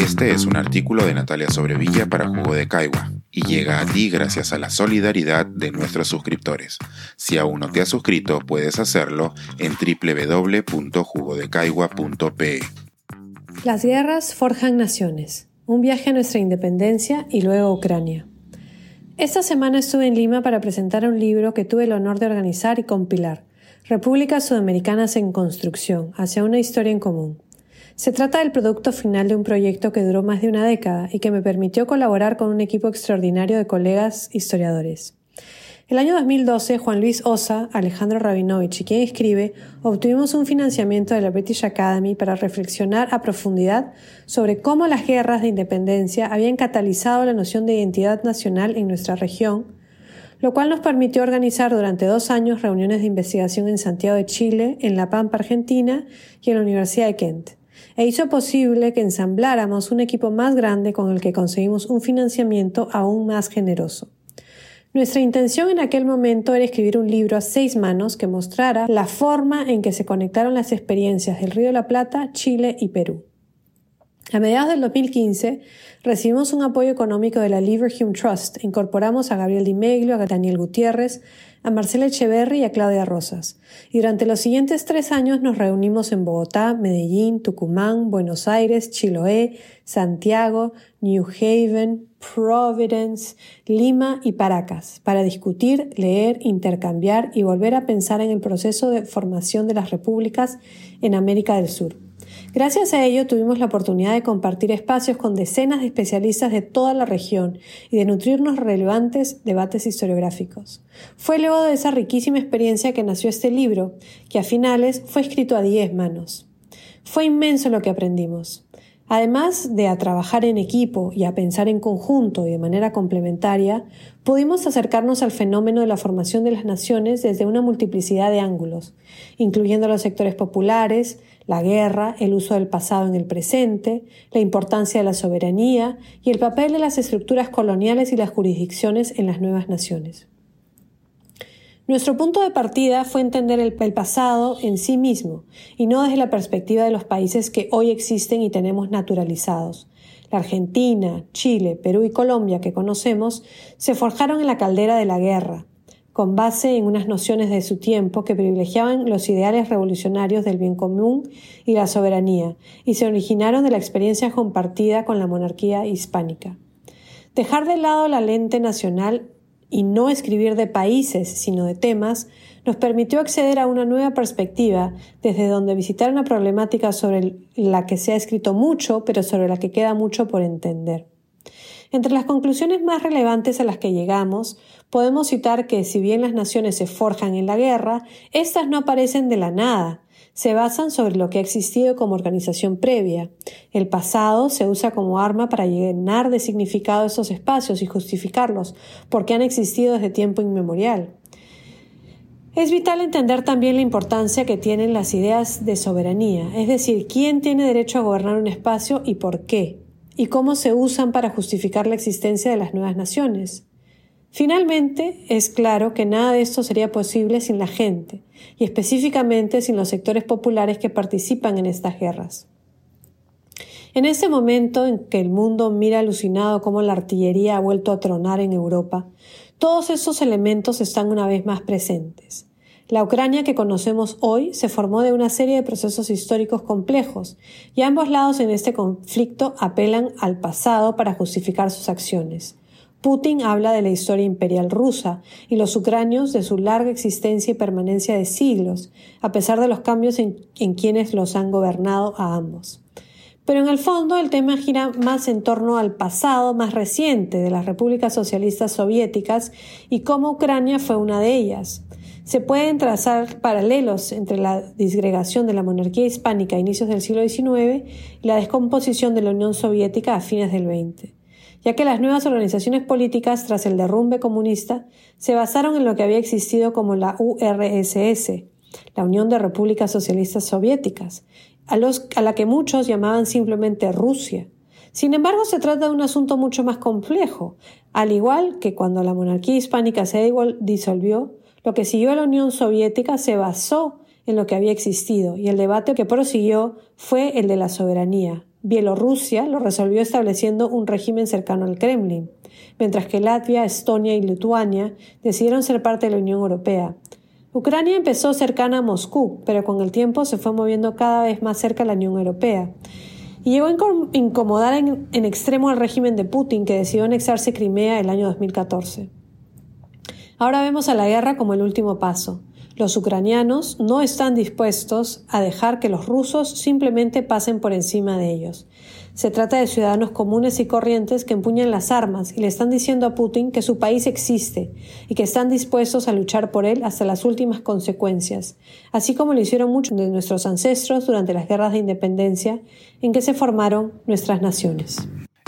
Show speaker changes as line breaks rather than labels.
Este es un artículo de Natalia Sobrevilla para Jugo de Caigua y llega a ti gracias a la solidaridad de nuestros suscriptores. Si aún no te has suscrito, puedes hacerlo en www.jugodecaigua.pe.
Las guerras forjan naciones. Un viaje a nuestra independencia y luego a Ucrania. Esta semana estuve en Lima para presentar un libro que tuve el honor de organizar y compilar, Repúblicas Sudamericanas en Construcción, hacia una historia en común. Se trata del producto final de un proyecto que duró más de una década y que me permitió colaborar con un equipo extraordinario de colegas historiadores. El año 2012, Juan Luis Osa, Alejandro Rabinovich y quien escribe, obtuvimos un financiamiento de la British Academy para reflexionar a profundidad sobre cómo las guerras de independencia habían catalizado la noción de identidad nacional en nuestra región, lo cual nos permitió organizar durante dos años reuniones de investigación en Santiago de Chile, en La Pampa, Argentina y en la Universidad de Kent e hizo posible que ensambláramos un equipo más grande con el que conseguimos un financiamiento aún más generoso. Nuestra intención en aquel momento era escribir un libro a seis manos que mostrara la forma en que se conectaron las experiencias del Río de la Plata, Chile y Perú. A mediados del 2015 recibimos un apoyo económico de la Liverhume Trust. Incorporamos a Gabriel Di Meglio, a Daniel Gutiérrez, a Marcela Echeverry y a Claudia Rosas. Y durante los siguientes tres años nos reunimos en Bogotá, Medellín, Tucumán, Buenos Aires, Chiloé, Santiago, New Haven, Providence, Lima y Paracas para discutir, leer, intercambiar y volver a pensar en el proceso de formación de las repúblicas en América del Sur. Gracias a ello tuvimos la oportunidad de compartir espacios con decenas de especialistas de toda la región y de nutrirnos relevantes debates historiográficos. Fue luego de esa riquísima experiencia que nació este libro, que a finales fue escrito a diez manos. Fue inmenso lo que aprendimos. Además de a trabajar en equipo y a pensar en conjunto y de manera complementaria, pudimos acercarnos al fenómeno de la formación de las naciones desde una multiplicidad de ángulos, incluyendo los sectores populares, la guerra, el uso del pasado en el presente, la importancia de la soberanía y el papel de las estructuras coloniales y las jurisdicciones en las nuevas naciones. Nuestro punto de partida fue entender el, pasado en sí mismo y no desde la perspectiva de los países que hoy existen y tenemos naturalizados. La Argentina, Chile, Perú y Colombia que conocemos se forjaron en la caldera de la guerra, con base en unas nociones de su tiempo que privilegiaban los ideales revolucionarios del bien común y la soberanía, y se originaron de la experiencia compartida con la monarquía hispánica. Dejar de lado la lente nacional y no escribir de países, sino de temas, nos permitió acceder a una nueva perspectiva desde donde visitar una problemática sobre la que se ha escrito mucho, pero sobre la que queda mucho por entender. Entre las conclusiones más relevantes a las que llegamos, podemos citar que si bien las naciones se forjan en la guerra, éstas no aparecen de la nada, se basan sobre lo que ha existido como organización previa. El pasado se usa como arma para llenar de significado esos espacios y justificarlos, porque han existido desde tiempo inmemorial. Es vital entender también la importancia que tienen las ideas de soberanía, es decir, quién tiene derecho a gobernar un espacio y por qué, y cómo se usan para justificar la existencia de las nuevas naciones. Finalmente, es claro que nada de esto sería posible sin la gente, y específicamente sin los sectores populares que participan en estas guerras. En ese momento en que el mundo mira alucinado cómo la artillería ha vuelto a tronar en Europa, todos esos elementos están una vez más presentes. La Ucrania que conocemos hoy se formó de una serie de procesos históricos complejos, y ambos lados en este conflicto apelan al pasado para justificar sus acciones. Putin habla de la historia imperial rusa y los ucranios de su larga existencia y permanencia de siglos, a pesar de los cambios en, quienes los han gobernado a ambos. Pero en el fondo el tema gira más en torno al pasado más reciente de las repúblicas socialistas soviéticas y cómo Ucrania fue una de ellas. Se pueden trazar paralelos entre la disgregación de la monarquía hispánica a inicios del siglo XIX y la descomposición de la Unión Soviética a fines del XX ya que las nuevas organizaciones políticas tras el derrumbe comunista se basaron en lo que había existido como la URSS, la Unión de Repúblicas Socialistas Soviéticas, a, la que muchos llamaban simplemente Rusia. Sin embargo, se trata de un asunto mucho más complejo. Al igual que cuando la monarquía hispánica se disolvió, lo que siguió a la Unión Soviética se basó en lo que había existido y el debate que prosiguió fue el de la soberanía. Bielorrusia lo resolvió estableciendo un régimen cercano al Kremlin, mientras que Latvia, Estonia y Lituania decidieron ser parte de la Unión Europea. Ucrania empezó cercana a Moscú, pero con el tiempo se fue moviendo cada vez más cerca a la Unión Europea. Y llegó a incomodar en, en extremo al régimen de Putin, que decidió anexarse Crimea el año 2014. Ahora vemos a la guerra como el último paso. Los ucranianos no están dispuestos a dejar que los rusos simplemente pasen por encima de ellos. Se trata de ciudadanos comunes y corrientes que empuñan las armas y le están diciendo a Putin que su país existe y que están dispuestos a luchar por él hasta las últimas consecuencias, así como lo hicieron muchos de nuestros ancestros durante las guerras de independencia en que se formaron nuestras naciones.